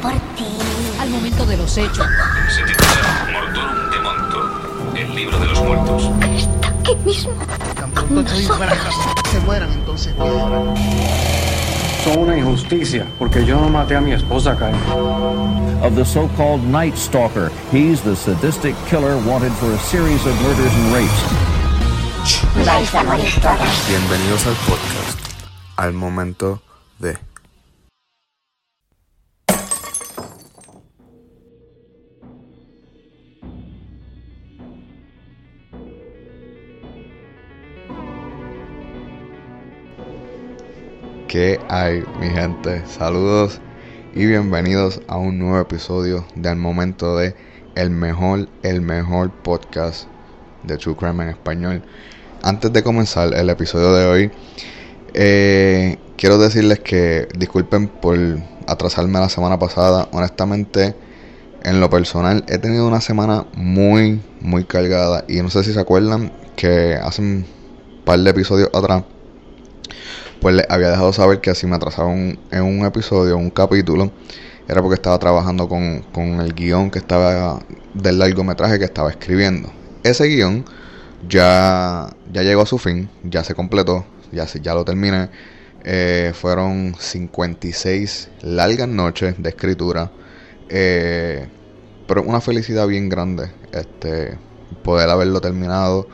por ti. Al momento de los hechos. Se titula Mortorum de Monto, el libro de los muertos. Está aquí mismo. Tan pronto estoy de casa, se mueran entonces. ¿qué harán? Son una injusticia, porque yo no maté a mi esposa, Kyle. of the so-called Night Stalker. He's the sadistic killer wanted for a series of murders and rapes. Vais a morir todos. Bienvenidos al podcast, al momento de... ¿Qué hay, mi gente? Saludos y bienvenidos a un nuevo episodio de Al Momento de El Mejor, el Mejor Podcast de True Crime en Español. Antes de comenzar el episodio de hoy, eh, quiero decirles que disculpen por atrasarme la semana pasada. Honestamente, en lo personal, he tenido una semana muy, muy cargada. Y no sé si se acuerdan que hace un par de episodios atrás, pues les había dejado saber que si me atrasaba un- en un episodio, un capítulo, era porque estaba trabajando con, con el guion que estaba del largometraje que estaba escribiendo. Ese guion ya, ya llegó a su fin, ya se completó, ya, ya lo terminé. Eh, fueron 56 largas noches de escritura. Eh, pero una felicidad bien grande este poder haberlo terminado.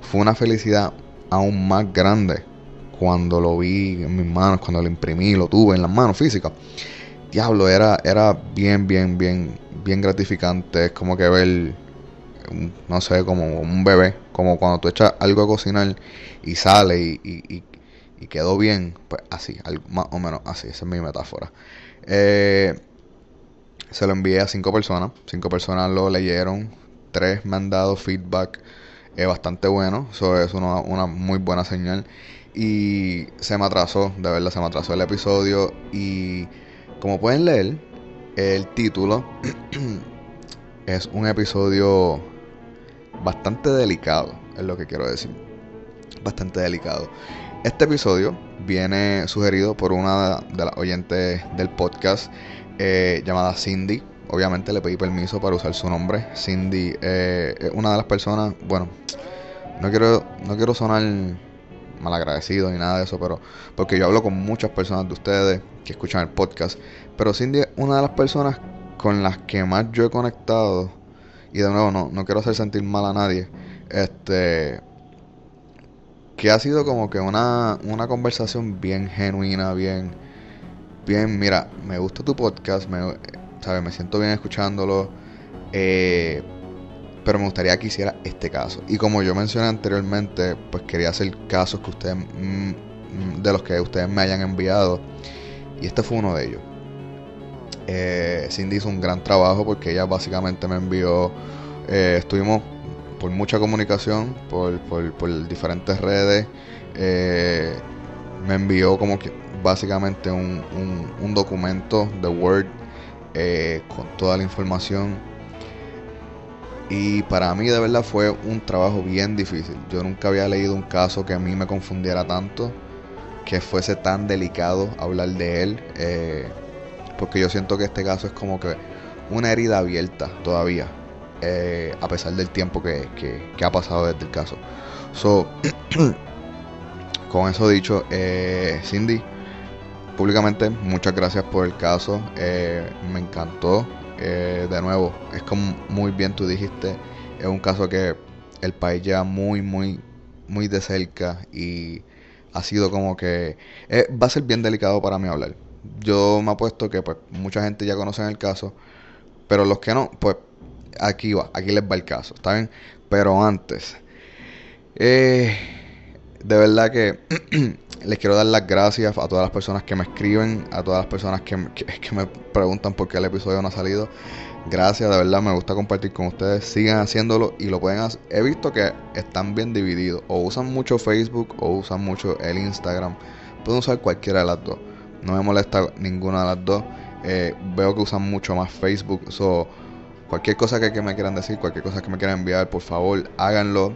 Fue una felicidad aún más grande cuando lo vi en mis manos, cuando lo imprimí, lo tuve en las manos físicas. Diablo, era, era bien, bien, bien, bien gratificante. Es como que ver, no sé, como un bebé, como cuando tú echas algo a cocinar y sale y, y- quedó bien, pues así, más o menos así, esa es mi metáfora. Eh, se lo envié a cinco personas, cinco personas lo leyeron, tres me han dado feedback eh, bastante bueno, eso es una muy buena señal. Y se me atrasó, de verdad se me atrasó el episodio y como pueden leer, el título es un episodio bastante delicado, es lo que quiero decir. Bastante delicado. Este episodio viene sugerido por una de las oyentes del podcast eh, llamada Cindy. Obviamente le pedí permiso para usar su nombre. Cindy eh, es una de las personas, bueno, no quiero, no quiero sonar malagradecido ni nada de eso, pero porque yo hablo con muchas personas de ustedes que escuchan el podcast, pero Cindy es una de las personas con las que más yo he conectado y de nuevo no, no quiero hacer sentir mal a nadie, este que ha sido como que una, una conversación bien genuina, bien bien, mira, me gusta tu podcast, me, ¿sabes? me siento bien escuchándolo, eh, pero me gustaría que hiciera este caso. Y como yo mencioné anteriormente, pues quería hacer casos que ustedes, mm, de los que ustedes me hayan enviado, y este fue uno de ellos. Eh, Cindy hizo un gran trabajo porque ella básicamente me envió, eh, estuvimos por mucha comunicación, por, por, por diferentes redes, eh, me envió como que básicamente un, un, documento de Word con toda la información. Y para mí de verdad fue un trabajo bien difícil. Yo nunca había leído un caso que a mí me confundiera tanto, que fuese tan delicado hablar de él, eh, porque yo siento que este caso es como que una herida abierta todavía, eh, a pesar del tiempo que, ha pasado desde el caso. So, con eso dicho, eh, Cindy, públicamente muchas gracias por el caso, eh, me encantó. De nuevo, es como muy bien tú dijiste, es un caso que el país lleva muy, muy, muy de cerca y ha sido como que eh, va a ser bien delicado para mí hablar. Yo me apuesto que pues mucha gente ya conoce el caso, pero los que no, pues aquí va, aquí les va el caso, ¿está bien? Pero antes, eh, de verdad que les quiero dar las gracias a todas las personas que me escriben, a todas las personas que, que- me preguntan por qué el episodio no ha salido. Gracias, de verdad, me gusta compartir con ustedes. Sigan haciéndolo y lo pueden hacer. He visto que están bien divididos. O usan mucho Facebook o usan mucho el Instagram. Pueden usar cualquiera de las dos. No me molesta ninguna de las dos. Eh, veo que usan mucho más Facebook. So, cualquier cosa que, que me quieran decir, cualquier cosa que me quieran enviar, por favor, háganlo.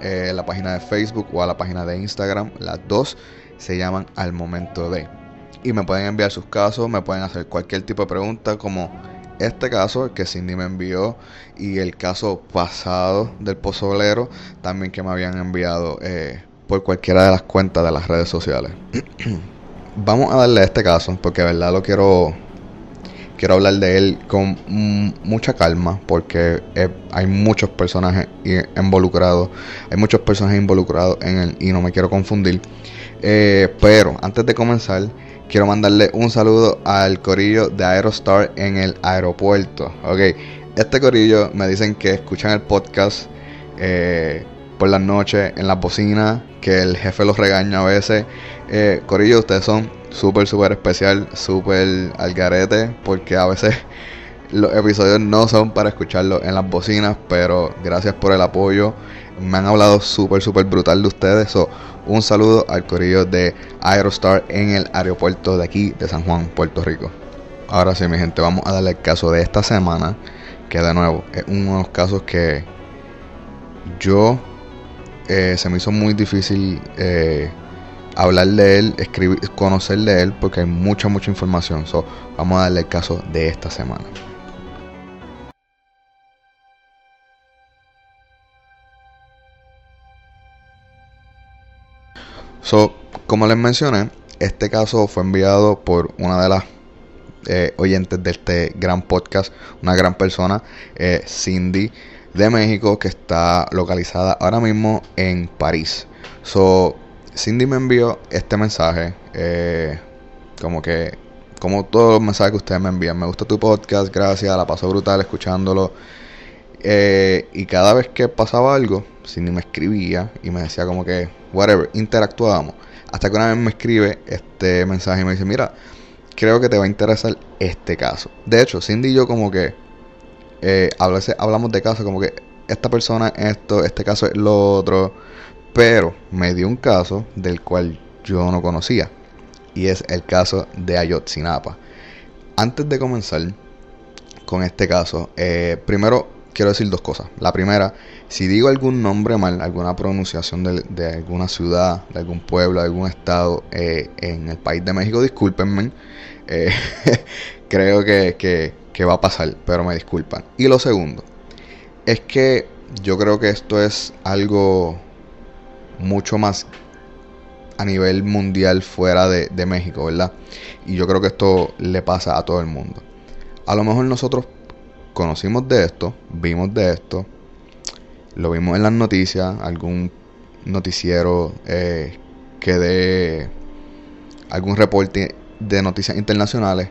Eh, la página de Facebook o a la página de Instagram. Las dos se llaman Al Momento de. y me pueden enviar sus casos, me pueden hacer cualquier tipo de pregunta como este caso que Cindy me envió y el caso pasado del pozolero también que me habían enviado eh, por cualquiera de las cuentas de las redes sociales. Vamos a darle a este caso porque de verdad lo quiero quiero hablar de él con mucha calma porque hay muchos personajes involucrados, hay muchos personajes involucrados en él y no me quiero confundir. Eh, pero antes de comenzar, quiero mandarle un saludo al corillo de Aerostar en el aeropuerto. Ok, este corillo me dicen que escuchan el podcast eh, por las noches en la bocina, que el jefe los regaña a veces. Eh, corillo, ustedes son súper, súper especial, súper al garete, porque a veces los episodios no son para escucharlo en las bocinas, pero gracias por el apoyo. Me han hablado súper, súper brutal de ustedes. Un saludo al corillo de Aerostar en el aeropuerto de aquí, de San Juan, Puerto Rico. Ahora sí, mi gente, vamos a darle el caso de esta semana, que de nuevo es uno de los casos que yo eh, se me hizo muy difícil eh, hablar de él, escribir, conocer de él, porque hay mucha, mucha información. So, vamos a darle el caso de esta semana. So, como les mencioné, este caso fue enviado por una de las eh, oyentes de este gran podcast, una gran persona, eh, Cindy de México, que está localizada ahora mismo en París. So, Cindy me envió este mensaje, eh, como que, como todos los mensajes que ustedes me envían, me gusta tu podcast, gracias, la paso brutal escuchándolo. Eh, y cada vez que pasaba algo, Cindy me escribía y me decía como que, whatever, interactuábamos. Hasta que una vez me escribe este mensaje y me dice, mira, creo que te va a interesar este caso. De hecho, Cindy y yo como que eh, a veces hablamos de casos como que esta persona esto, este caso es lo otro. Pero me dio un caso del cual yo no conocía. Y es el caso de Ayotzinapa. Antes de comenzar con este caso, eh, primero quiero decir dos cosas. La primera, si digo algún nombre mal, alguna pronunciación de, alguna ciudad, de algún pueblo, de algún estado eh, en el país de México, discúlpenme. Eh, creo que, que va a pasar, pero me disculpan. Y lo segundo, es que yo creo que esto es algo mucho más a nivel mundial fuera de, México, ¿verdad? Y yo creo que esto le pasa a todo el mundo. A lo mejor nosotros conocimos de esto, vimos de esto, lo vimos en las noticias, algún noticiero eh, que dé algún reporte de noticias internacionales,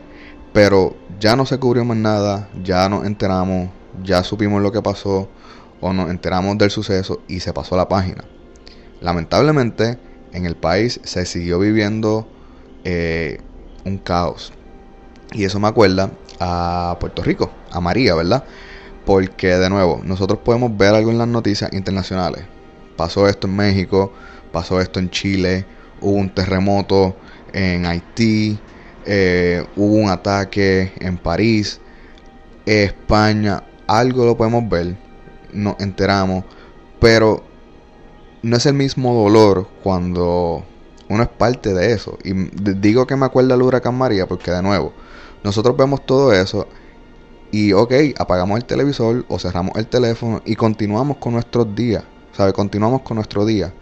pero ya no se cubrió más nada, ya nos enteramos, ya supimos lo que pasó o nos enteramos del suceso y se pasó la página. Lamentablemente, en el país se siguió viviendo eh, un caos. Y eso me acuerda a Puerto Rico, a María, ¿verdad? Porque de nuevo, nosotros podemos ver algo en las noticias internacionales. Pasó esto en México, pasó esto en Chile, hubo un terremoto en Haití, eh, hubo un ataque en París, España, algo lo podemos ver, nos enteramos, pero no es el mismo dolor cuando uno es parte de eso. Y digo que me acuerda el huracán María porque de nuevo, nosotros vemos todo eso y ok, apagamos el televisor o cerramos el teléfono y continuamos con nuestros días, ¿sabes? Continuamos con nuestro día.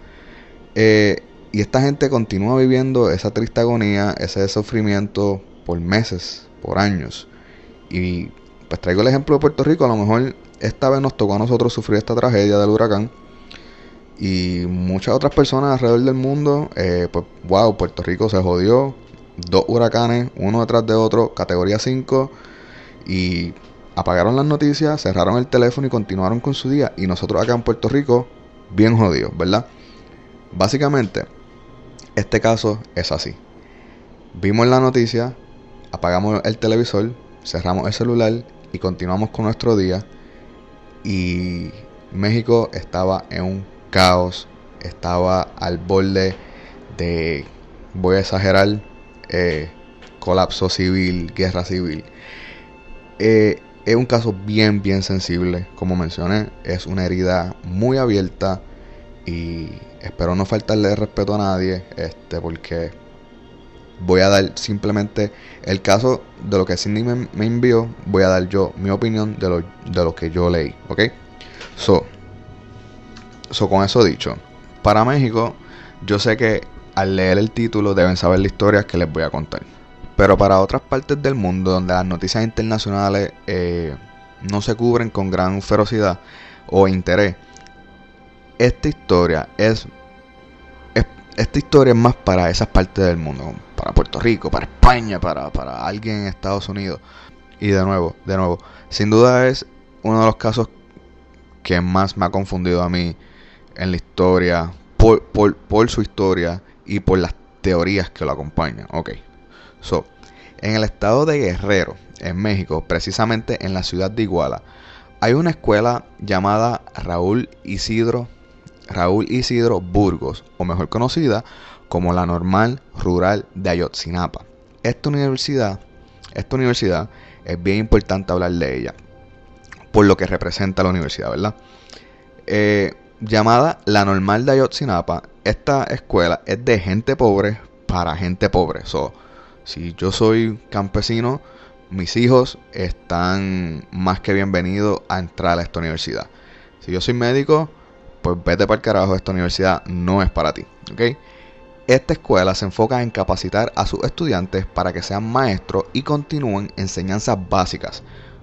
Eh, y esta gente continúa viviendo esa triste agonía, ese sufrimiento por meses, por años. Y pues traigo el ejemplo de Puerto Rico, a lo mejor esta vez nos tocó a nosotros sufrir esta tragedia del huracán y muchas otras personas alrededor del mundo, eh, pues wow, Puerto Rico se jodió. Dos huracanes, uno detrás de otro, categoría 5. Y apagaron las noticias, cerraron el teléfono y continuaron con su día. Y nosotros acá en Puerto Rico, bien jodidos, ¿verdad? Básicamente, este caso es así. Vimos la noticia, apagamos el televisor, cerramos el celular y continuamos con nuestro día. Y México estaba en un caos, estaba al borde de, voy a exagerar, eh, colapso civil, guerra civil. Eh, es un caso bien, bien sensible, como mencioné, es una herida muy abierta y espero no faltarle respeto a nadie, este, porque voy a dar simplemente el caso de lo que Cindy me, me envió, voy a dar yo mi opinión de lo, de lo que yo leí, ¿ok? So, so, con eso dicho, para México, yo sé que al leer el título deben saber la historia que les voy a contar. Pero para otras partes del mundo donde las noticias internacionales eh, no se cubren con gran ferocidad o interés, esta historia es, es- esta historia es más para esas partes del mundo, para Puerto Rico, para España, para, para alguien en Estados Unidos. Y de nuevo, de nuevo, sin duda es uno de los casos que más me ha confundido a mí en la historia, por, por, por su historia y por las teorías que lo acompañan. Ok, so, en el estado de Guerrero, en México, precisamente en la ciudad de Iguala, hay una escuela llamada Raúl Isidro, Raúl Isidro Burgos, o mejor conocida como la Normal Rural de Ayotzinapa. Esta universidad, esta universidad es bien importante hablar de ella, por lo que representa la universidad, ¿verdad? Eh, llamada la Normal de Ayotzinapa, esta escuela es de gente pobre para gente pobre. So, si yo soy campesino, mis hijos están más que bienvenidos a entrar a esta universidad. Si yo soy médico, pues vete para el carajo, esta universidad no es para ti. ¿ok? Esta escuela se enfoca en capacitar a sus estudiantes para que sean maestros y continúen enseñanzas básicas,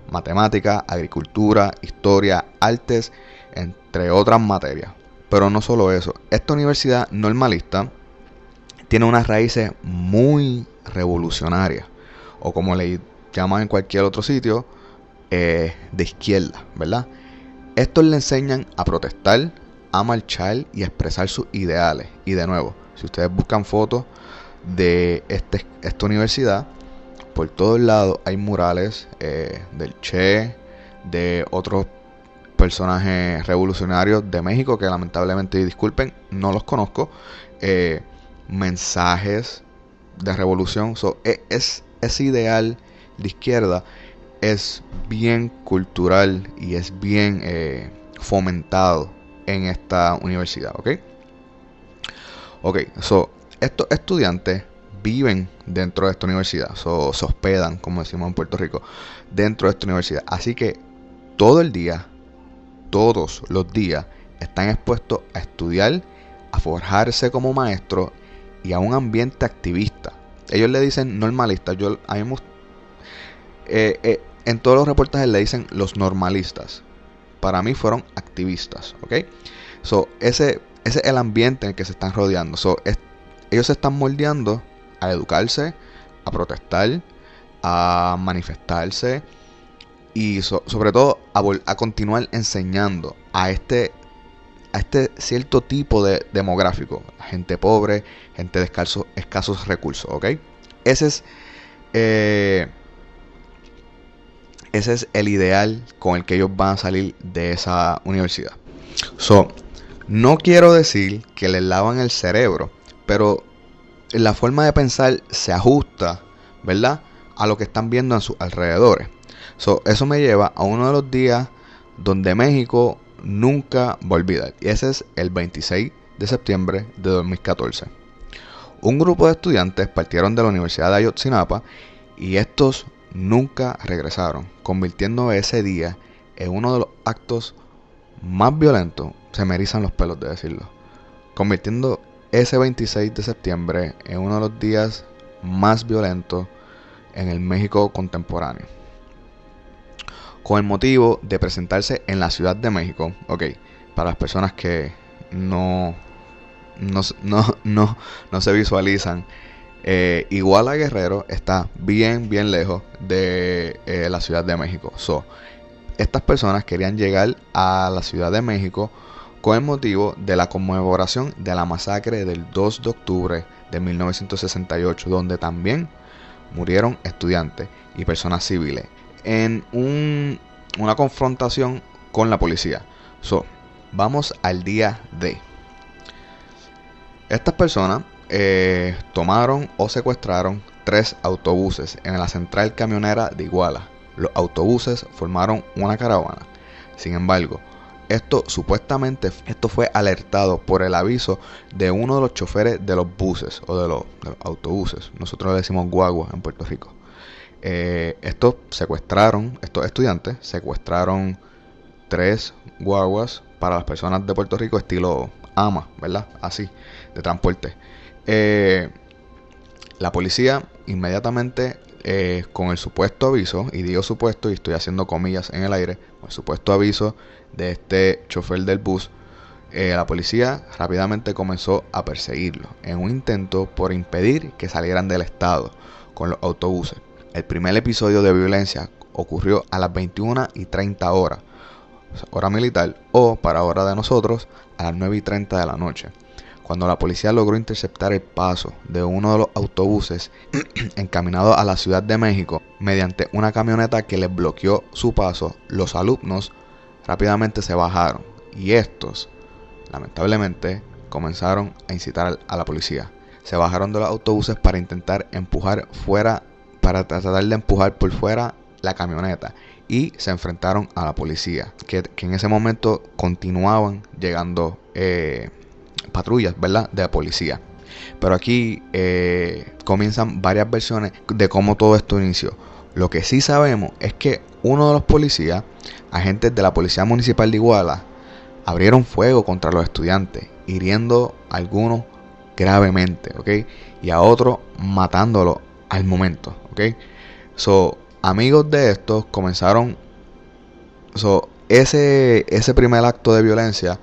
matemática, agricultura, historia, artes, entre otras materias. Pero no solo eso, esta universidad normalista tiene unas raíces muy revolucionarias, o como le llaman en cualquier otro sitio, eh, de izquierda, ¿verdad? Estos le enseñan a protestar, a marchar y a expresar sus ideales. Y de nuevo, si ustedes buscan fotos de este- esta universidad, por todos lados hay murales eh, del Che, de otros personajes revolucionarios de México que lamentablemente, disculpen, no los conozco. eh, mensajes de revolución. So, e- es, ese ideal de izquierda es bien cultural y es bien eh, fomentado en esta universidad, ¿ok? Ok, so, estos estudiantes viven dentro de esta universidad, so, se hospedan, como decimos en Puerto Rico, dentro de esta universidad. Así que todo el día, todos los días, están expuestos a estudiar, a forjarse como maestros y a un ambiente activista. Ellos le dicen normalistas. Yo, a eh, eh, en todos los reportajes le dicen los normalistas. Para mí fueron activistas, ¿ok? So, ese, ese es el ambiente en el que se están rodeando. So, ellos se están moldeando a educarse, a protestar, a manifestarse y so- sobre todo a, a continuar enseñando a este a este cierto tipo de demográfico, gente pobre, gente de escasos, escasos recursos, ¿ok? Ese es, eh, ese es el ideal con el que ellos van a salir de esa universidad. So, no quiero decir que les lavan el cerebro, pero la forma de pensar se ajusta, ¿verdad? A lo que están viendo en sus alrededores. So, eso me lleva a uno de los días donde México nunca va a olvidar. Y ese es el 26 de septiembre de 2014. Un grupo de estudiantes partieron de la Universidad de Ayotzinapa y estos nunca regresaron, convirtiendo ese día en uno de los actos más violentos, se me erizan los pelos de decirlo, convirtiendo ese 26 de septiembre en uno de los días más violentos en el México contemporáneo con el motivo de presentarse en la Ciudad de México. Ok, para las personas que no, no, no, no, no se visualizan, eh, Iguala Guerrero está bien, bien lejos de eh, la Ciudad de México. So, estas personas querían llegar a la Ciudad de México con el motivo de la conmemoración de la masacre del 2 de octubre de 1968, donde también murieron estudiantes y personas civiles en un- una confrontación con la policía. So, vamos al día D. Estas personas eh, tomaron o secuestraron tres autobuses en la central camionera de Iguala. Los autobuses formaron una caravana. Sin embargo, Esto supuestamente esto fue alertado por el aviso de uno de los choferes de los buses o de los, de los autobuses. Nosotros le decimos guagua en Puerto Rico. Eh, estos secuestraron, estos estudiantes secuestraron tres guaguas para las personas de Puerto Rico estilo AMA, ¿verdad? Así, de transporte. Eh, la policía inmediatamente eh, con el supuesto aviso, y digo supuesto y estoy haciendo comillas en el aire, con el supuesto aviso de este chofer del bus, la policía rápidamente comenzó a perseguirlo en un intento por impedir que salieran del estado con los autobuses. El primer episodio de violencia ocurrió a las 21 y 30 horas, hora militar, o para hora de nosotros, a las 9 y 30 de la noche cuando la policía logró interceptar el paso de uno de los autobuses encaminado a la Ciudad de México mediante una camioneta que les bloqueó su paso, los alumnos rápidamente se bajaron y estos, lamentablemente, comenzaron a incitar a la policía. Se bajaron de los autobuses para intentar empujar fuera, para tratar de empujar por fuera la camioneta y se enfrentaron a la policía, que, en ese momento continuaban llegando eh, patrullas, ¿verdad? De la policía. Pero aquí eh, comienzan varias versiones de cómo todo esto inició. Lo que sí sabemos es que uno de los policías, agentes de la Policía Municipal de Iguala, abrieron fuego contra los estudiantes, hiriendo a algunos gravemente, ¿ok? Y a otros matándolo al momento, ¿ok? So, amigos de estos comenzaron... So, ese, ese primer acto de violencia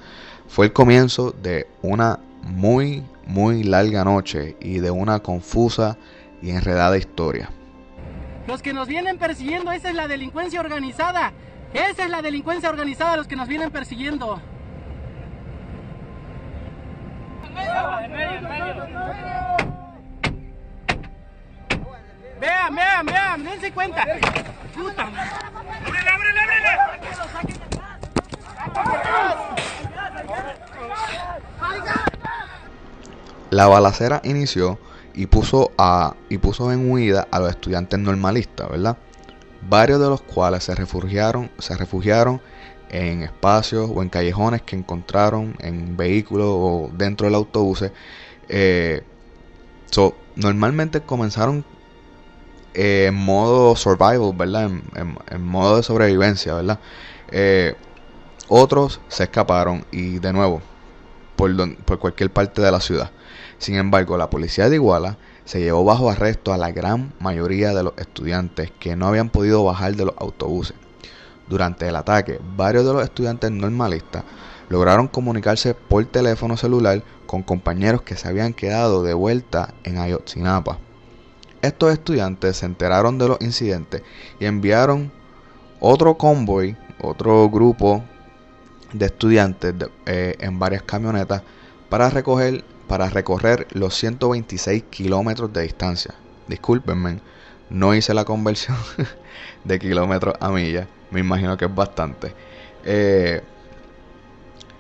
fue el comienzo de una muy, muy larga noche y de una confusa y enredada historia. Los que nos vienen persiguiendo, esa es la delincuencia organizada. Esa es la delincuencia organizada, los que nos vienen persiguiendo. Vean, vean, vean, dense cuenta. Puta. ¡Ábrele, ábrele, ábrele! La balacera inició y puso, a, y puso en huida a los estudiantes normalistas, ¿verdad? Varios de los cuales se refugiaron, se refugiaron en espacios o en callejones que encontraron en vehículos o dentro del autobús. Eh, normalmente comenzaron eh, en modo survival, ¿verdad? En, modo de sobrevivencia, ¿verdad? Eh, otros se escaparon y de nuevo por, por cualquier parte de la ciudad. Sin embargo, la policía de Iguala se llevó bajo arresto a la gran mayoría de los estudiantes que no habían podido bajar de los autobuses. Durante el ataque, varios de los estudiantes normalistas lograron comunicarse por teléfono celular con compañeros que se habían quedado de vuelta en Ayotzinapa. Estos estudiantes se enteraron de los incidentes y enviaron otro convoy, otro grupo de estudiantes eh, en varias camionetas para recoger para recorrer los 126 kilómetros de distancia. Discúlpenme, no hice la conversión de kilómetros a millas. Me imagino que es bastante. Eh,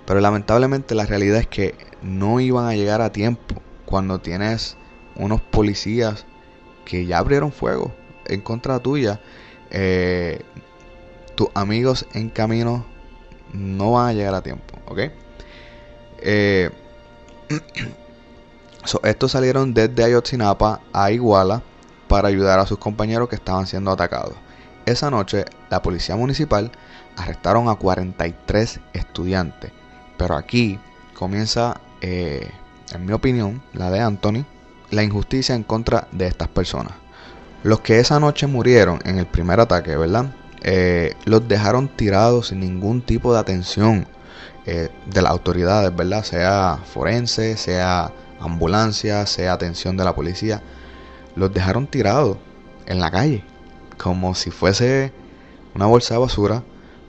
pero lamentablemente la realidad es que no iban a llegar a tiempo cuando tienes unos policías que ya abrieron fuego en contra tuya. Eh, tus amigos en camino no van a llegar a tiempo, ¿ok? Eh, estos salieron desde Ayotzinapa a Iguala para ayudar a sus compañeros que estaban siendo atacados. Esa noche, la policía municipal arrestaron a 43 estudiantes. Pero aquí comienza, eh, en mi opinión, la de Anthony, la injusticia en contra de estas personas. Los que esa noche murieron en el primer ataque, ¿verdad? Eh, los dejaron tirados sin ningún tipo de atención eh, de las autoridades, ¿verdad? Sea forense, sea ambulancia, sea atención de la policía. Los dejaron tirados en la calle, como si fuese una bolsa de basura,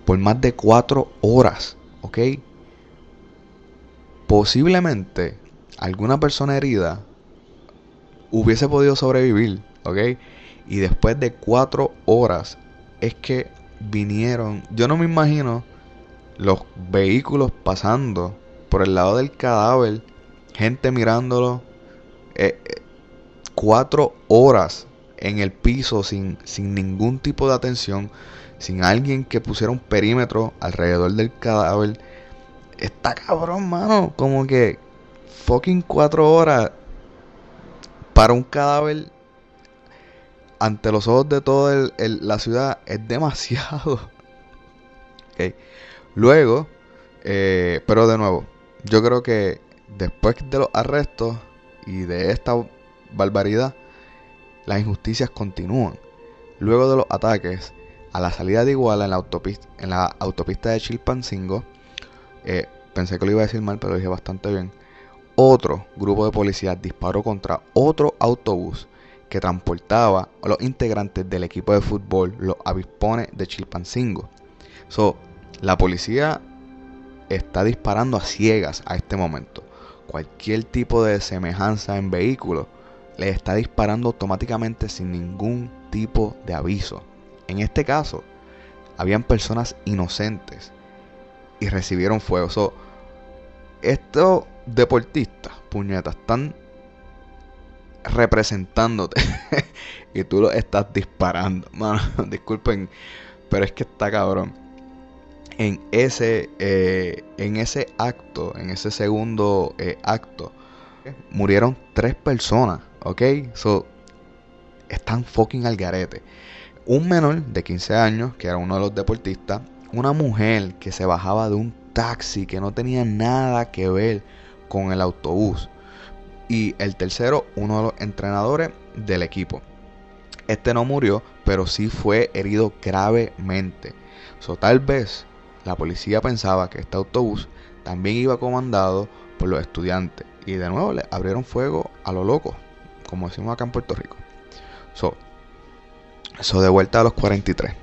por más de cuatro horas, ¿ok? Posiblemente alguna persona herida hubiese podido sobrevivir, ¿ok? Y después de cuatro horas es que vinieron, yo no me imagino los vehículos pasando por el lado del cadáver, gente mirándolo, eh, eh, cuatro horas en el piso sin, sin ningún tipo de atención, sin alguien que pusiera un perímetro alrededor del cadáver. Está cabrón, mano. Como que fucking cuatro horas para un cadáver ante los ojos de toda la ciudad es demasiado. Luego, eh, pero de nuevo, yo creo que después de los arrestos y de esta barbaridad, las injusticias continúan. Luego de los ataques a la salida de Iguala en la autopista, en la autopista de Chilpancingo, eh, pensé que lo iba a decir mal, pero lo dije bastante bien. Otro grupo de policías disparó contra otro autobús que transportaba a los integrantes del equipo de fútbol, los avispones de Chilpancingo. So, la policía está disparando a ciegas a este momento. Cualquier tipo de semejanza en vehículo le está disparando automáticamente sin ningún tipo de aviso. En este caso, habían personas inocentes y recibieron fuego. So, estos deportistas, puñetas, están representándote y tú lo estás disparando. Mano, disculpen, pero es que está cabrón. En ese, eh, en ese acto, en ese segundo eh, acto, murieron tres personas, ¿ok? So, están fucking al garete. Un menor de 15 años, que era uno de los deportistas, una mujer que se bajaba de un taxi que no tenía nada que ver con el autobús. Y el tercero, uno de los entrenadores del equipo. Este no murió, pero sí fue herido gravemente. So, tal vez la policía pensaba que este autobús también iba comandado por los estudiantes. Y de nuevo le abrieron fuego a lo loco, como decimos acá en Puerto Rico. So, so de vuelta a los 43.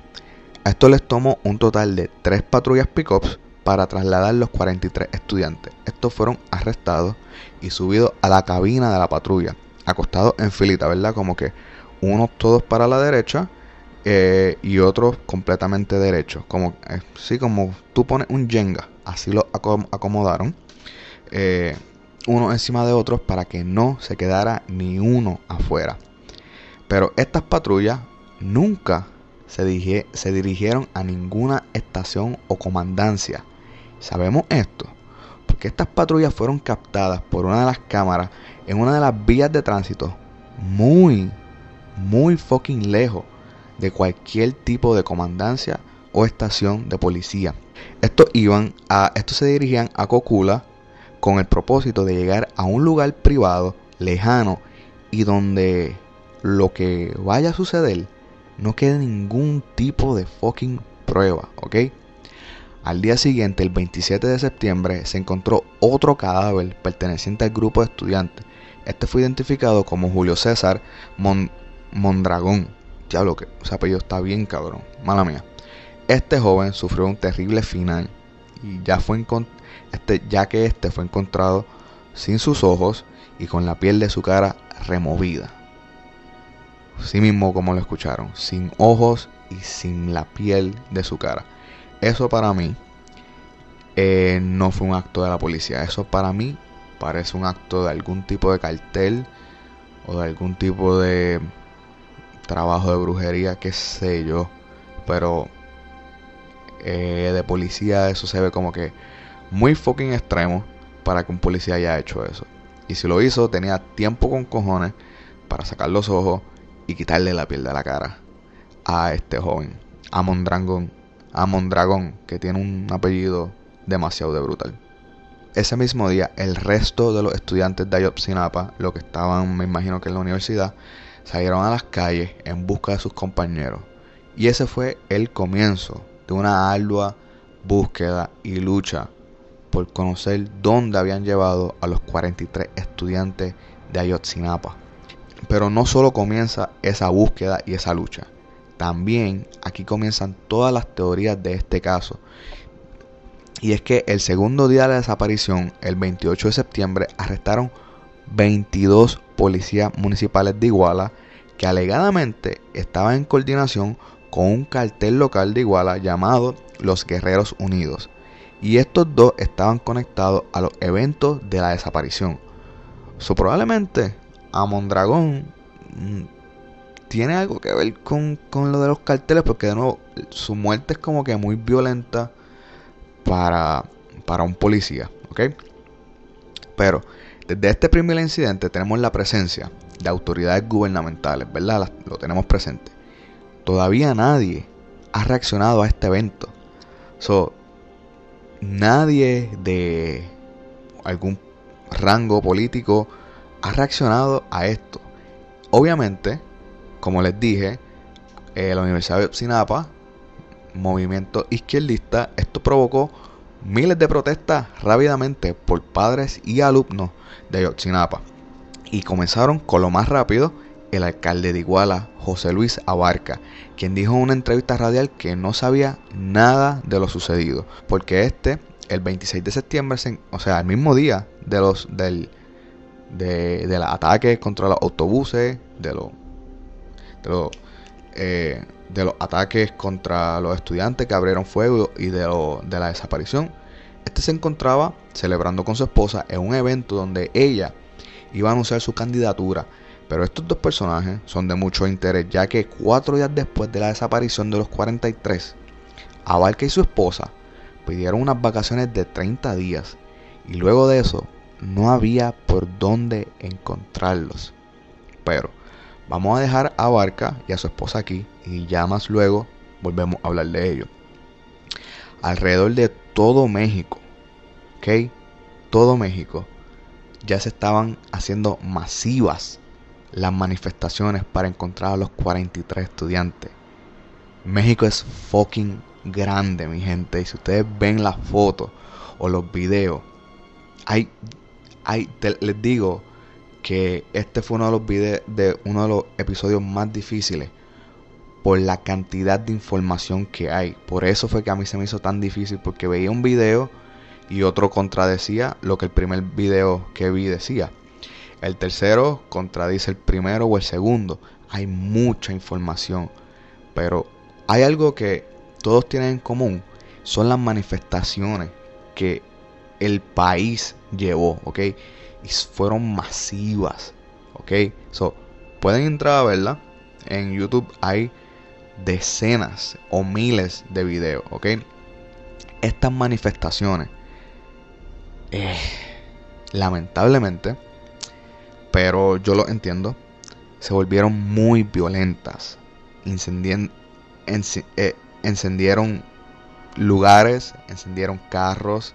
A esto les tomó un total de 3 patrullas pickups para trasladar los 43 estudiantes. Estos fueron arrestados y subidos a la cabina de la patrulla, acostados en filita, ¿verdad? Como que unos todos para la derecha eh, y otros completamente derechos. Como, eh, como tú pones un Jenga, así lo acomodaron. Eh, uno encima de otros para que no se quedara ni uno afuera. Pero estas patrullas nunca se, se dirigieron a ninguna estación o comandancia. Sabemos esto porque estas patrullas fueron captadas por una de las cámaras en una de las vías de tránsito muy, muy fucking lejos de cualquier tipo de comandancia o estación de policía. Estos iban a, estos se dirigían a Cocula con el propósito de llegar a un lugar privado, lejano y donde lo que vaya a suceder no quede ningún tipo de fucking prueba, ¿ok? Al día siguiente, el 27 de septiembre, se encontró otro cadáver perteneciente al grupo de estudiantes. Este fue identificado como Julio César Mondragón. Diablo, que ese apellido está bien cabrón. Mala mía. Este joven sufrió un terrible final y ya, fue este, ya que este fue encontrado sin sus ojos y con la piel de su cara removida. Sí mismo como lo escucharon, sin ojos y sin la piel de su cara. Eso para mí eh, no fue un acto de la policía. Eso para mí parece un acto de algún tipo de cartel o de algún tipo de trabajo de brujería, qué sé yo. Pero eh, de policía eso se ve como que muy fucking extremo para que un policía haya hecho eso. Y si lo hizo, tenía tiempo con cojones para sacar los ojos y quitarle la piel de la cara a este joven, a Mondragón, a Mondragón, que tiene un apellido demasiado de brutal. Ese mismo día, el resto de los estudiantes de Ayotzinapa, lo que estaban, me imagino que en la universidad, salieron a las calles en busca de sus compañeros. Y ese fue el comienzo de una ardua búsqueda y lucha por conocer dónde habían llevado a los 43 estudiantes de Ayotzinapa. Pero no solo comienza esa búsqueda y esa lucha, también aquí comienzan todas las teorías de este caso. Y es que el segundo día de la desaparición, el 28 de septiembre, arrestaron 22 policías municipales de Iguala que alegadamente estaban en coordinación con un cartel local de Iguala llamado Los Guerreros Unidos. Y estos dos estaban conectados a los eventos de la desaparición. So, probablemente a Mondragón mm, tiene algo que ver con, con lo de los carteles, porque de nuevo, su muerte es como que muy violenta para, para un policía, ¿ok? Pero desde este primer incidente tenemos la presencia de autoridades gubernamentales, ¿verdad? Lo tenemos presente. Todavía nadie ha reaccionado a este evento. So, nadie de algún rango político ha reaccionado a esto. Obviamente, como les dije, eh, la Universidad de Sinapa, movimiento izquierdista, esto provocó miles de protestas rápidamente por padres y alumnos de Ayotzinapa. Y comenzaron con lo más rápido el alcalde de Iguala, José Luis Abarca, quien dijo en una entrevista radial que no sabía nada de lo sucedido, porque este, el 26 de septiembre, se- o sea, el mismo día de los del de, contra los autobuses, de los de los eh, de los ataques contra los estudiantes que abrieron fuego y de, de la desaparición. Este se encontraba celebrando con su esposa en un evento donde ella iba a anunciar su candidatura. Pero estos dos personajes son de mucho interés, ya que cuatro días después de la desaparición de los 43, Abarca y su esposa pidieron unas vacaciones de 30 días y luego de eso no había por dónde encontrarlos. Pero vamos a dejar a Abarca y a su esposa aquí y ya más luego volvemos a hablar de ellos. Alrededor de todo México, ¿ok? Todo México ya se estaban haciendo masivas las manifestaciones para encontrar a los 43 estudiantes. México es fucking grande, mi gente. Y si ustedes ven las fotos o los videos, hay, hay, les digo que este fue uno de los videos, de uno de los episodios más difíciles por la cantidad de información que hay. Por eso fue que a mí se me hizo tan difícil porque veía un video y otro contradecía lo que el primer video que vi decía. El tercero contradice el primero o el segundo. Hay mucha información, pero hay algo que todos tienen en común, son las manifestaciones que el país llevó, ¿ok? Y fueron masivas, ¿ok? So, pueden entrar a verla. En YouTube hay decenas o miles de videos, ¿ok? Estas manifestaciones, eh, lamentablemente, pero yo lo entiendo, se volvieron muy violentas. Eh, encendieron lugares, encendieron carros,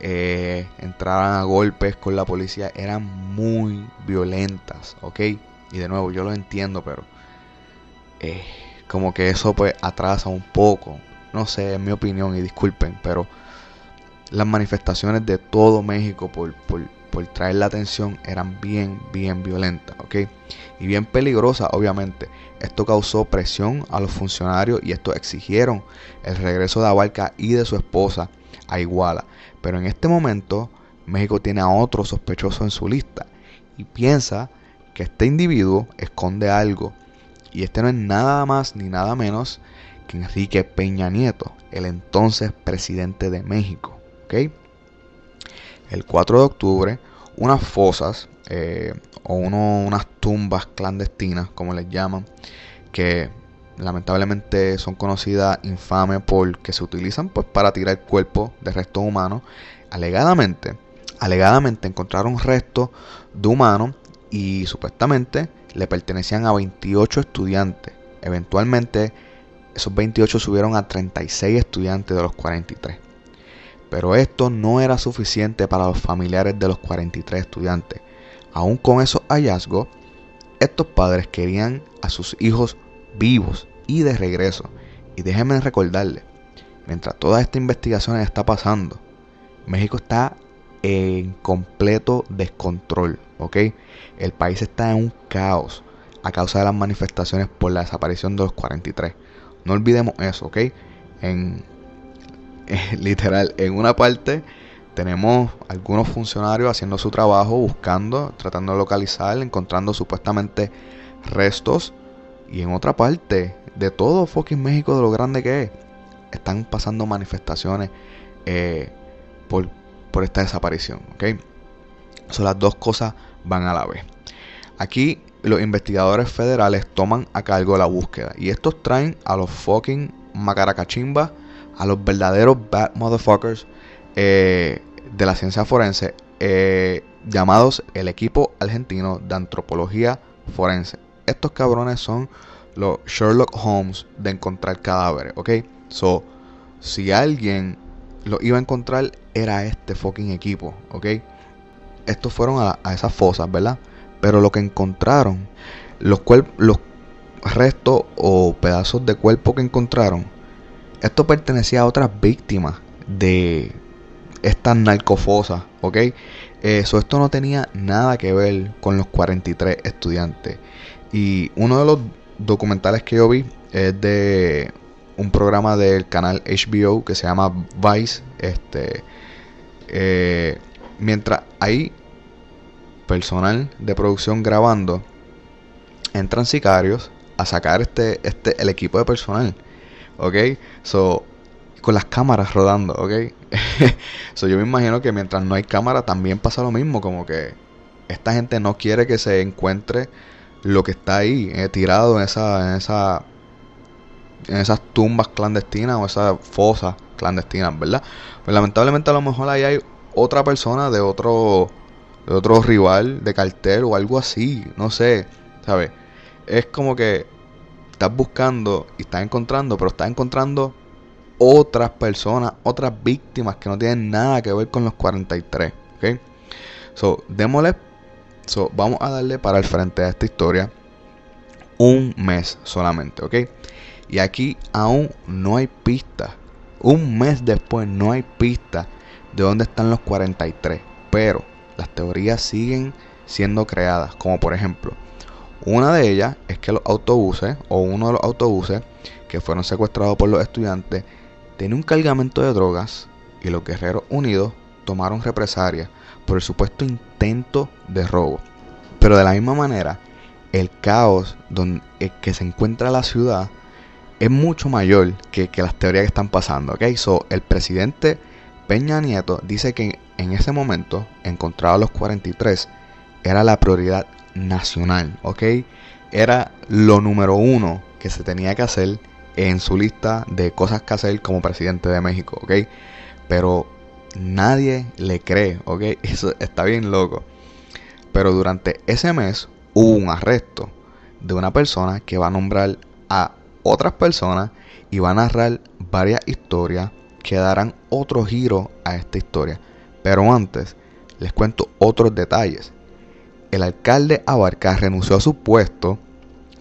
eh, entraban a golpes con la policía, eran muy violentas, ¿ok? Y de nuevo, yo lo entiendo, pero eh, como que eso pues atrasa un poco, no sé, en mi opinión, y disculpen, pero las manifestaciones de todo México por, por, por traer la atención eran bien, bien violentas, ¿ok? Y bien peligrosas, obviamente. Esto causó presión a los funcionarios y estos exigieron el regreso de Abarca y de su esposa a Iguala. Pero en este momento, México tiene a otro sospechoso en su lista y piensa que este individuo esconde algo. Y este no es nada más ni nada menos que Enrique Peña Nieto, el entonces presidente de México. El 4 de octubre, unas fosas eh, o unas tumbas clandestinas, como les llaman, que lamentablemente son conocidas infames porque se utilizan pues para tirar cuerpos de restos humanos. Alegadamente, alegadamente encontraron restos de humanos y supuestamente le pertenecían a 28 estudiantes. Eventualmente esos 28 subieron a 36 estudiantes de los 43. Pero esto no era suficiente para los familiares de los 43 estudiantes. Aún con esos hallazgos, estos padres querían a sus hijos vivos y de regreso. Y déjenme recordarles, mientras toda esta investigación está pasando, México está en completo descontrol, ¿ok? El país está en un caos a causa de las manifestaciones por la desaparición de los 43. No olvidemos eso, ¿ok? En, eh, literal, en una parte tenemos algunos funcionarios haciendo su trabajo, buscando, tratando de localizar, encontrando supuestamente restos. Y en otra parte, de todo fucking México, de lo grande que es, están pasando manifestaciones eh, por, por esta desaparición, ¿ok? So, las dos cosas van a la vez. Aquí los investigadores federales toman a cargo la búsqueda. Y estos traen a los fucking macaracachimbas, a los verdaderos bad motherfuckers eh, de la ciencia forense, eh, llamados el equipo argentino de antropología forense. Estos cabrones son los Sherlock Holmes de encontrar cadáveres, ¿ok? So, si alguien lo iba a encontrar, era este fucking equipo, ¿ok? Estos fueron a, a esas fosas, ¿verdad? Pero lo que encontraron, los, los restos o pedazos de cuerpo que encontraron, esto pertenecía a otras víctimas de estas narcofosas, ¿ok? Eso, esto no tenía nada que ver con los 43 estudiantes. Y uno de los documentales que yo vi es de un programa del canal HBO que se llama Vice. Este, eh, mientras hay personal de producción grabando, entran sicarios a sacar este, este, el equipo de personal. ¿Ok? So, con las cámaras rodando, ¿ok? so, yo me imagino que mientras no hay cámara también pasa lo mismo, como que esta gente no quiere que se encuentre lo que está ahí, eh, tirado en esa, en esa, en esas tumbas clandestinas o esas fosas clandestinas, ¿verdad? Pues lamentablemente a lo mejor ahí hay otra persona de otro, de otro rival de cartel o algo así, no sé, ¿sabes? Es como que estás buscando y estás encontrando, pero estás encontrando otras personas, otras víctimas que no tienen nada que ver con los 43, ¿ok? So, démosle, so, vamos a darle para el frente a esta historia un mes solamente, ¿ok? Y aquí aún no hay pista. Un mes después no hay pista de dónde están los 43. Pero las teorías siguen siendo creadas. Como por ejemplo, una de ellas es que los autobuses o uno de los autobuses que fueron secuestrados por los estudiantes tenía un cargamento de drogas y los guerreros unidos tomaron represalia por el supuesto intento de robo. Pero de la misma manera, el caos donde que se encuentra la ciudad es mucho mayor que, las teorías que están pasando. ¿okay? So, el presidente Peña Nieto dice que en ese momento, encontrar a los 43 era la prioridad nacional. ¿ok? Era lo número uno que se tenía que hacer en su lista de cosas que hacer como presidente de México, ¿ok? Pero nadie le cree, ¿ok? Eso está bien loco. Pero durante ese mes hubo un arresto de una persona que va a nombrar a otras personas y va a narrar varias historias que darán otro giro a esta historia. Pero antes les cuento otros detalles. El alcalde Abarca renunció a su puesto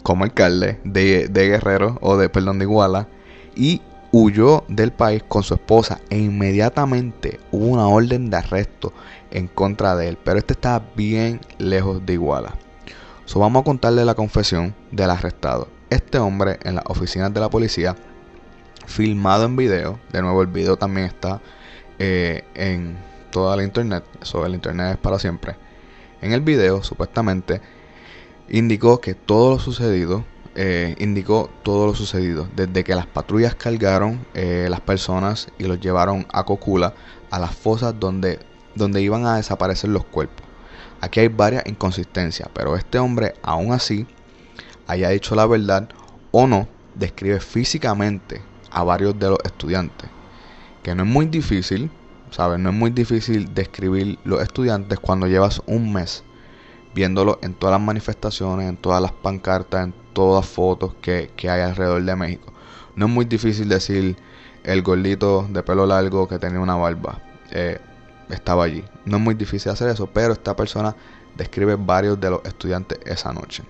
como alcalde de, Guerrero, o de, perdón, de Iguala, y huyó del país con su esposa e inmediatamente hubo una orden de arresto en contra de él, pero este estaba bien lejos de Iguala. So, vamos a contarle la confesión del arrestado. Este hombre en las oficinas de la policía, filmado en video, de nuevo el video también está eh, en toda la internet, sobre el internet es para siempre. En el video, supuestamente, indicó que todo lo sucedido, eh, indicó todo lo sucedido, desde que las patrullas cargaron eh, las personas y los llevaron a Cocula, a las fosas donde, donde iban a desaparecer los cuerpos. Aquí hay varias inconsistencias, pero este hombre, aún así, haya dicho la verdad o no, describe físicamente a varios de los estudiantes. Que no es muy difícil, ¿sabes? No es muy difícil describir los estudiantes cuando llevas un mes viéndolo en todas las manifestaciones, en todas las pancartas, en todas fotos que, hay alrededor de México. No es muy difícil decir el gordito de pelo largo que tenía una barba. Eh, estaba allí. No es muy difícil hacer eso, pero esta persona describe varios de los estudiantes esa noche.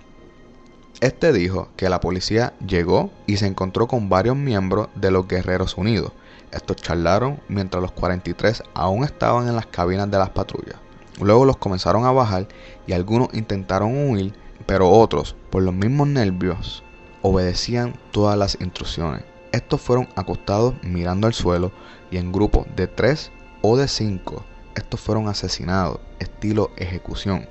Este dijo que la policía llegó y se encontró con varios miembros de los Guerreros Unidos. Estos charlaron mientras los 43 aún estaban en las cabinas de las patrullas. Luego los comenzaron a bajar y algunos intentaron huir, pero otros, por los mismos nervios, obedecían todas las instrucciones. Estos fueron acostados mirando al suelo y en grupos de tres o de cinco, estos fueron asesinados, estilo ejecución.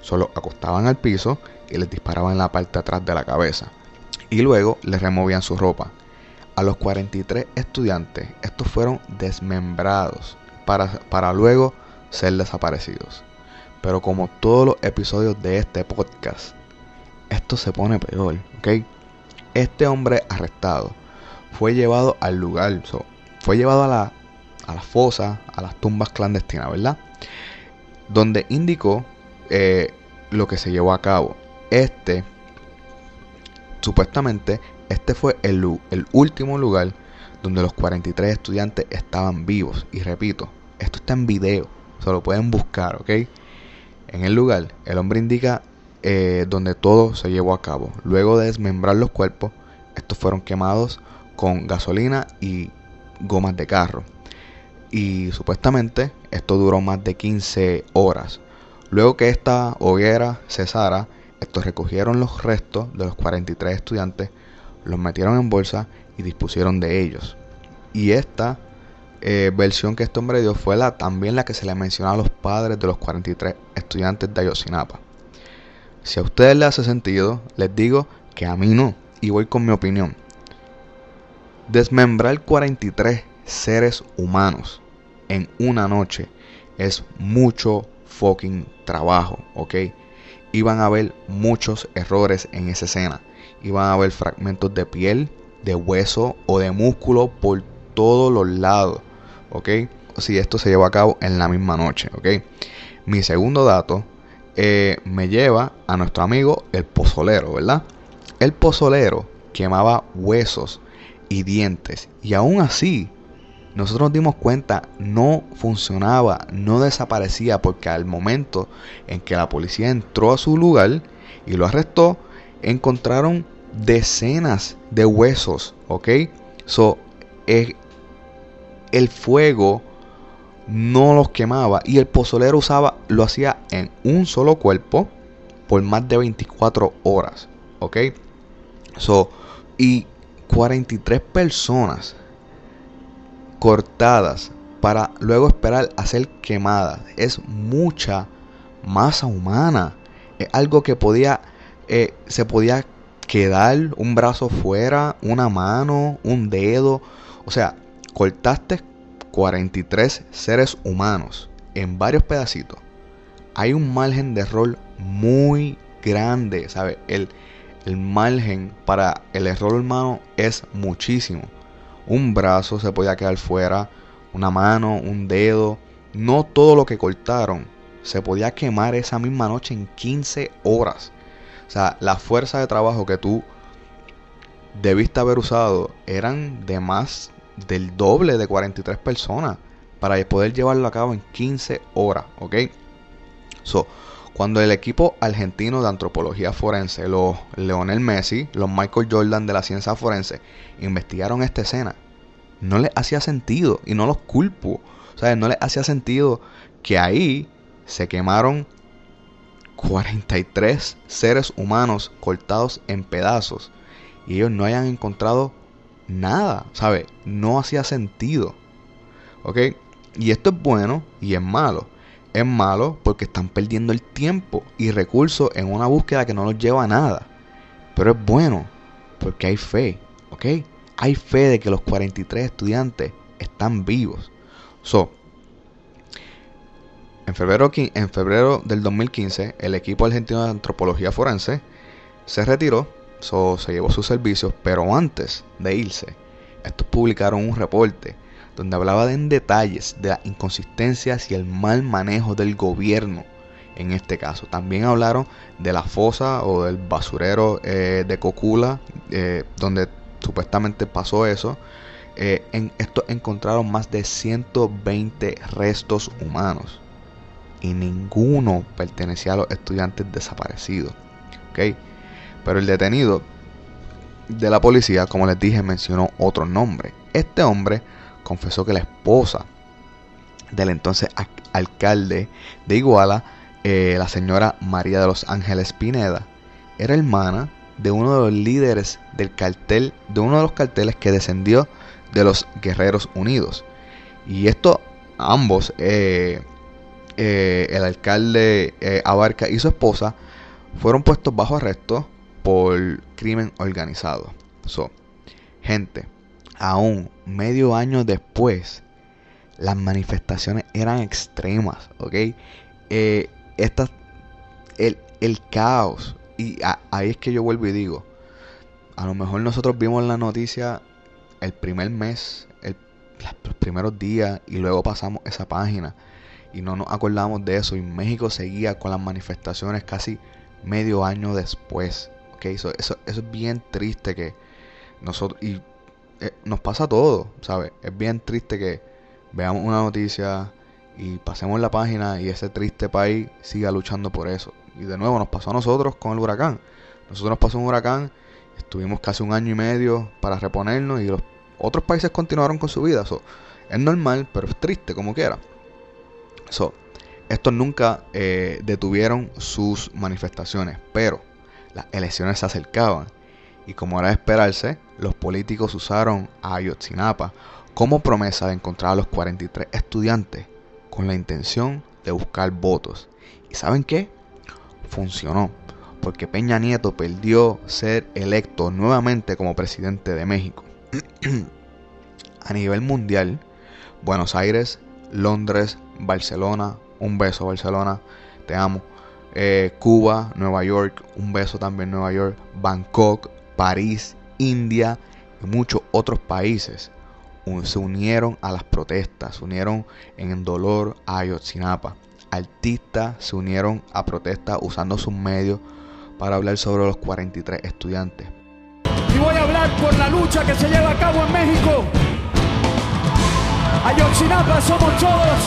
Solo acostaban al piso y les disparaban en la parte atrás de la cabeza. Y luego les removían su ropa. A los 43 estudiantes, estos fueron desmembrados para, para luego ser desaparecidos. Pero como todos los episodios de este podcast, esto se pone peor, ¿ok? Este hombre arrestado fue llevado al lugar, fue llevado a la, a fosa, a las tumbas clandestinas, ¿verdad? Donde indicó eh, lo que se llevó a cabo. Este, supuestamente, este fue el, el último lugar donde los 43 estudiantes estaban vivos. Y repito, esto está en video, se lo pueden buscar, ¿ok? En el lugar, el hombre indica eh, donde todo se llevó a cabo. Luego de desmembrar los cuerpos, estos fueron quemados con gasolina y gomas de carro. Y supuestamente esto duró más de 15 horas. Luego que esta hoguera cesara, estos recogieron los restos de los 43 estudiantes, los metieron en bolsa y dispusieron de ellos. Y esta eh, versión que este hombre dio fue la, también la que se le mencionó a los padres de los 43 estudiantes de Ayotzinapa. Si a ustedes les hace sentido, les digo que a mí no. Y voy con mi opinión. Desmembrar 43 seres humanos en una noche es mucho fucking trabajo, ¿ok? Iban a haber muchos errores en esa escena. Iban a haber fragmentos de piel, de hueso o de músculo por todos los lados, ¿ok? Si esto se lleva a cabo en la misma noche, ¿ok? Mi segundo dato eh, me lleva a nuestro amigo el pozolero, ¿verdad? El pozolero quemaba huesos y dientes y aún así nosotros nos dimos cuenta no funcionaba, no desaparecía porque al momento en que la policía entró a su lugar y lo arrestó, encontraron decenas de huesos, ¿ok? So, eh, el fuego no los quemaba y el pozolero usaba, lo hacía en un solo cuerpo por más de 24 horas, ¿ok? So, y 43 personas cortadas para luego esperar a ser quemadas. Es mucha masa humana. Es algo que podía, eh, se podía quedar un brazo fuera, una mano, un dedo. O sea, cortaste 43 seres humanos en varios pedacitos. Hay un margen de error muy grande, ¿sabes? El, el margen para el error humano es muchísimo. Un brazo se podía quedar fuera, una mano, un dedo. No todo lo que cortaron se podía quemar esa misma noche en 15 horas. O sea, la fuerza de trabajo que tú debiste haber usado eran de más del doble de 43 personas para poder llevarlo a cabo en 15 horas, ¿ok? So, cuando el equipo argentino de antropología forense, los Leonel Messi, los Michael Jordan de la ciencia forense, investigaron esta escena, no les hacía sentido y no los culpo. O sea, no les hacía sentido que ahí se quemaron 43 seres humanos cortados en pedazos y ellos no hayan encontrado nada, ¿sabes? No hacía sentido. ¿Ok? Y esto es bueno y es malo. Es malo porque están perdiendo el tiempo y recursos en una búsqueda que no los lleva a nada. Pero es bueno porque hay fe, ¿ok? Hay fe de que los 43 estudiantes están vivos. So, en febrero, en febrero del 2015, el equipo argentino de antropología forense se retiró, se llevó sus servicios, pero antes de irse, estos publicaron un reporte donde hablaba de en detalles de las inconsistencias y el mal manejo del gobierno en este caso. También hablaron de la fosa o del basurero eh, de Cocula, eh, donde supuestamente pasó eso. Eh, en encontraron más de 120 restos humanos y ninguno pertenecía a los estudiantes desaparecidos. ¿ok? Pero el detenido de la policía, como les dije, mencionó otro nombre. Este hombre confesó que la esposa del entonces al- alcalde de Iguala, eh, la señora María de los Ángeles Pineda, era hermana de uno de los líderes del cartel, de uno de los carteles que descendió de los Guerreros Unidos. Y esto, ambos, eh, eh, el alcalde Abarca y su esposa, fueron puestos bajo arresto por crimen organizado. So, gente, aún medio año después, las manifestaciones eran extremas, ¿ok? Eh, estas, el, el caos y ahí es que yo vuelvo y digo, a lo mejor nosotros vimos la noticia el primer mes, el- los primeros días, y luego pasamos esa página y no nos acordamos de eso. Y México seguía con las manifestaciones casi medio año después. ¿Ok? Eso, eso, es bien triste que nosotros, y eh, nos pasa a todos, ¿sabes? Es bien triste que veamos una noticia y pasemos la página y ese triste país siga luchando por eso. Y de nuevo nos pasó a nosotros con el huracán. Nosotros nos pasó un huracán, estuvimos casi un año y medio para reponernos y los otros países continuaron con su vida. So, es normal, pero es triste como quiera. So, estos nunca eh, detuvieron sus manifestaciones, pero las elecciones se acercaban y como era de esperarse, los políticos usaron a Ayotzinapa como promesa de encontrar a los 43 estudiantes con la intención de buscar votos. ¿Y saben qué? Funcionó, porque Peña Nieto perdió ser electo nuevamente como presidente de México. a nivel mundial, Buenos Aires, Londres, Barcelona, un beso Barcelona, te amo. Eh, Cuba, Nueva York, un beso también Nueva York, Bangkok, París, India y muchos otros países se unieron a las protestas, se unieron en dolor a Ayotzinapa. Artistas se unieron a protestas usando sus medios para hablar sobre los 43 estudiantes. y voy a hablar por la lucha que se lleva a cabo en México. Ayotzinapa somos todos.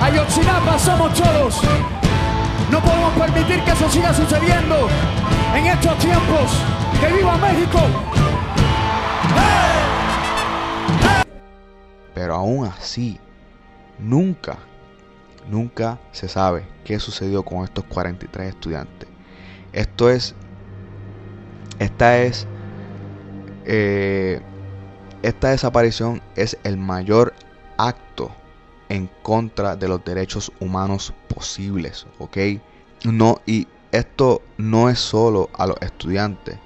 Ayotzinapa somos todos. No podemos permitir que eso siga sucediendo en estos tiempos. ¡Que viva México! Pero aún así, nunca, nunca se sabe qué sucedió con estos 43 estudiantes. Esto es, esta es, eh, esta desaparición es el mayor acto en contra de los derechos humanos posibles, ¿ok? No, y esto no es solo a los estudiantes,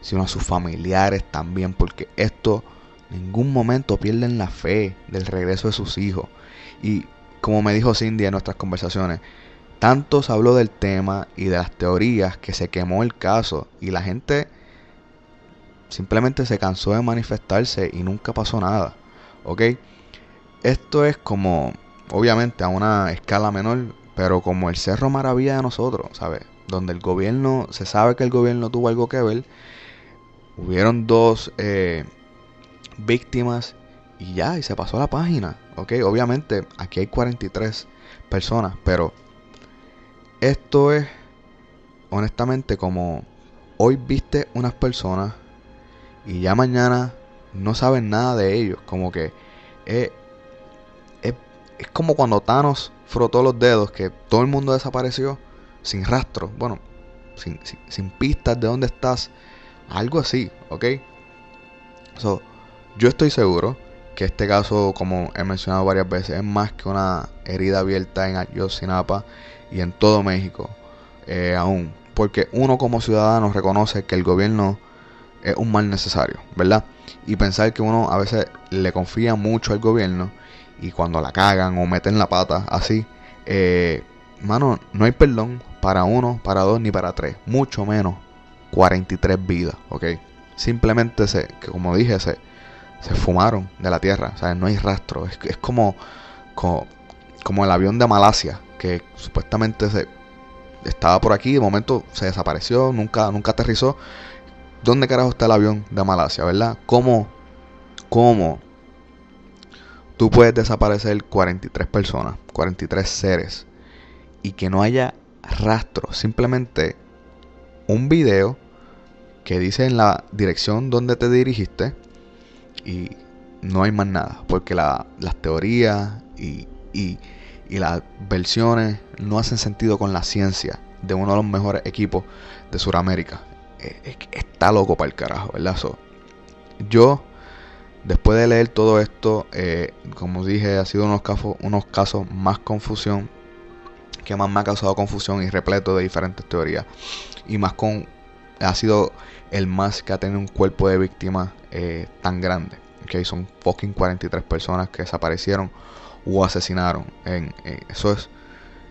sino a sus familiares también, porque esto en ningún momento pierden la fe del regreso de sus hijos. Y como me dijo Cindy en nuestras conversaciones, tanto se habló del tema y de las teorías que se quemó el caso y la gente simplemente se cansó de manifestarse y nunca pasó nada. ¿Ok? Esto es como, obviamente a una escala menor, pero como el Cerro Maravilla de nosotros, ¿sabes? Donde el gobierno, se sabe que el gobierno tuvo algo que ver. Hubieron dos eh, víctimas y ya, y se pasó la página. ¿Ok? Obviamente aquí hay 43 personas, pero esto es, honestamente, como hoy viste unas personas y ya mañana no saben nada de ellos. Como que es, es, como cuando Thanos frotó los dedos, que todo el mundo desapareció sin rastro. Bueno, sin, sin, sin pistas de dónde estás. Algo así, ¿ok? So, yo estoy seguro que este caso, como he mencionado varias veces, es más que una herida abierta en Ayotzinapa y en todo México eh, aún. Porque uno como ciudadano reconoce que el gobierno es un mal necesario, ¿verdad? Y pensar que uno a veces le confía mucho al gobierno y cuando la cagan o meten la pata así, eh, mano, no hay perdón para uno, para dos ni para tres, mucho menos 43 vidas, ¿ok? Simplemente se, como dije, se, se fumaron de la tierra, o no hay rastro, es, es como, como, como el avión de Malasia, que supuestamente se estaba por aquí, de momento se desapareció, nunca, nunca aterrizó. ¿Dónde carajo está el avión de Malasia, verdad? ¿Cómo, cómo tú puedes desaparecer 43 personas, 43 seres, y que no haya rastro? Simplemente un video que dice en la dirección donde te dirigiste y no hay más nada, porque la, las teorías y, las versiones no hacen sentido con la ciencia de uno de los mejores equipos de Sudamérica. Eh, está loco para el carajo, ¿verdad? Yo, después de leer todo esto, eh, como dije, ha sido unos casos, unos casos más confusión, que más me ha causado confusión y repleto de diferentes teorías. Y más con, ha sido el más que ha tenido un cuerpo de víctimas eh, tan grande. Que son fucking 43 personas que desaparecieron o asesinaron. En, en, eso es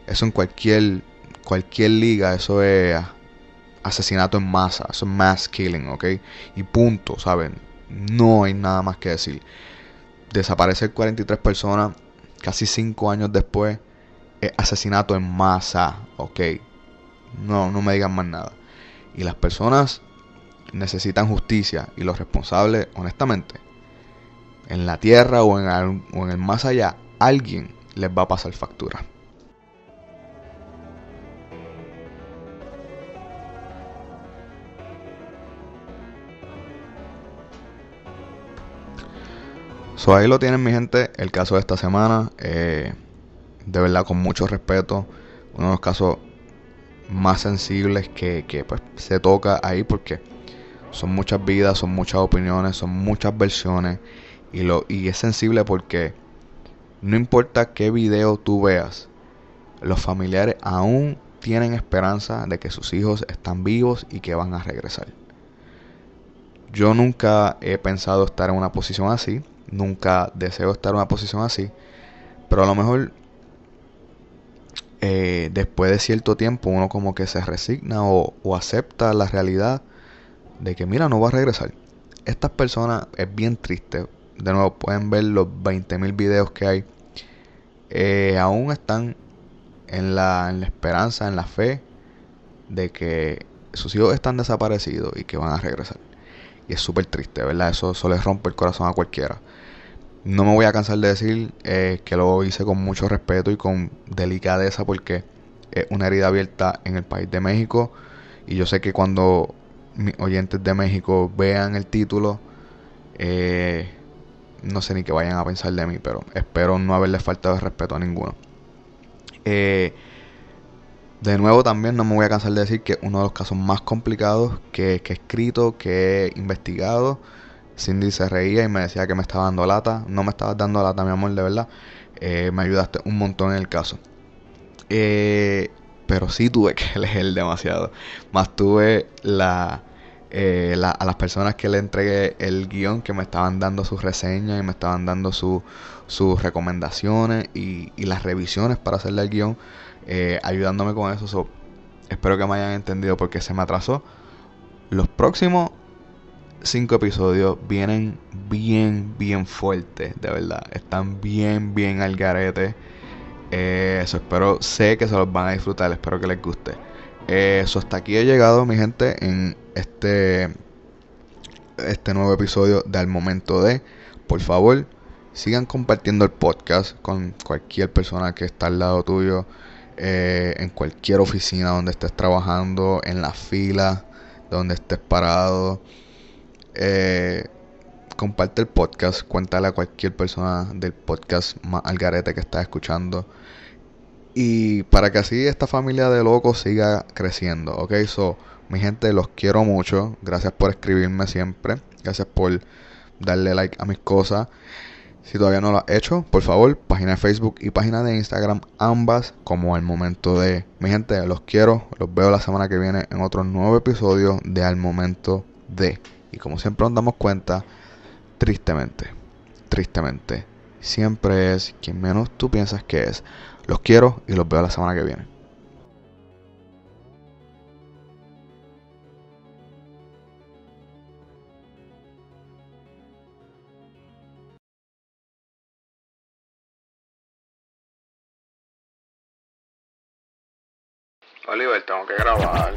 eso en cualquier cualquier liga, eso es asesinato en masa, eso es mass killing, ¿ok? Y punto, ¿saben? No hay nada más que decir. Desaparecer 43 personas casi 5 años después es asesinato en masa, ¿ok? No, no me digan más nada. Y las personas necesitan justicia y los responsables, honestamente, en la tierra o en, el, o en el más allá, alguien les va a pasar factura. So, ahí lo tienen mi gente, el caso de esta semana. Eh, de verdad, con mucho respeto. Uno de los casos más sensibles que, que pues, se toca ahí porque son muchas vidas, son muchas opiniones, son muchas versiones. Y, lo, y es sensible porque no importa qué video tú veas, los familiares aún tienen esperanza de que sus hijos están vivos y que van a regresar. Yo nunca he pensado estar en una posición así nunca deseo estar en una posición así, pero a lo mejor eh, después de cierto tiempo uno como que se resigna o, acepta la realidad de que mira, no va a regresar. Estas personas es bien triste. De nuevo, pueden ver los 20.000 videos que hay. Eh, aún están en la, en la esperanza, en la fe de que sus hijos están desaparecidos y que van a regresar. Y es súper triste, ¿verdad? Eso, eso les rompe el corazón a cualquiera. No me voy a cansar de decir eh, que lo hice con mucho respeto y con delicadeza porque es una herida abierta en el país de México. Y yo sé que cuando mis oyentes de México vean el título, eh, no sé ni qué vayan a pensar de mí, pero espero no haberle faltado de respeto a ninguno. Eh, de nuevo también no me voy a cansar de decir que uno de los casos más complicados que he escrito, que he investigado, Cindy se reía y me decía que me estaba dando lata. No me estabas dando lata, mi amor, de verdad. Eh, me ayudaste un montón en el caso. Eh, pero sí tuve que leer demasiado. Más tuve la, eh, a las personas que le entregué el guion que me estaban dando sus reseñas y me estaban dando sus recomendaciones y, las revisiones para hacerle el guion, ayudándome con eso. espero que me hayan entendido porque se me atrasó. Los próximos cinco episodios vienen bien, bien fuertes, de verdad. Están bien, bien al garete. Eh, eso espero, sé que se los van a disfrutar, espero que les guste. Eh, eso hasta aquí he llegado, mi gente, en este, este nuevo episodio de Al Momento de. Por favor, sigan compartiendo el podcast con cualquier persona que está al lado tuyo, eh, en cualquier oficina donde estés trabajando, en la fila donde estés parado eh, comparte el podcast, cuéntale a cualquier persona del podcast más algarete que está escuchando. Y para que así esta familia de locos siga creciendo, ¿ok? So, mi gente, los quiero mucho. Gracias por escribirme siempre. Gracias por darle like a mis cosas. Si todavía no lo has hecho, por favor, página de Facebook y página de Instagram, ambas como al momento de... Mi gente, los quiero. Los veo la semana que viene en otro nuevo episodio de Al momento de... Y como siempre nos damos cuenta, tristemente, tristemente, siempre es quien menos tú piensas que es. Los quiero y los veo la semana que viene. Oliver, tengo que grabar.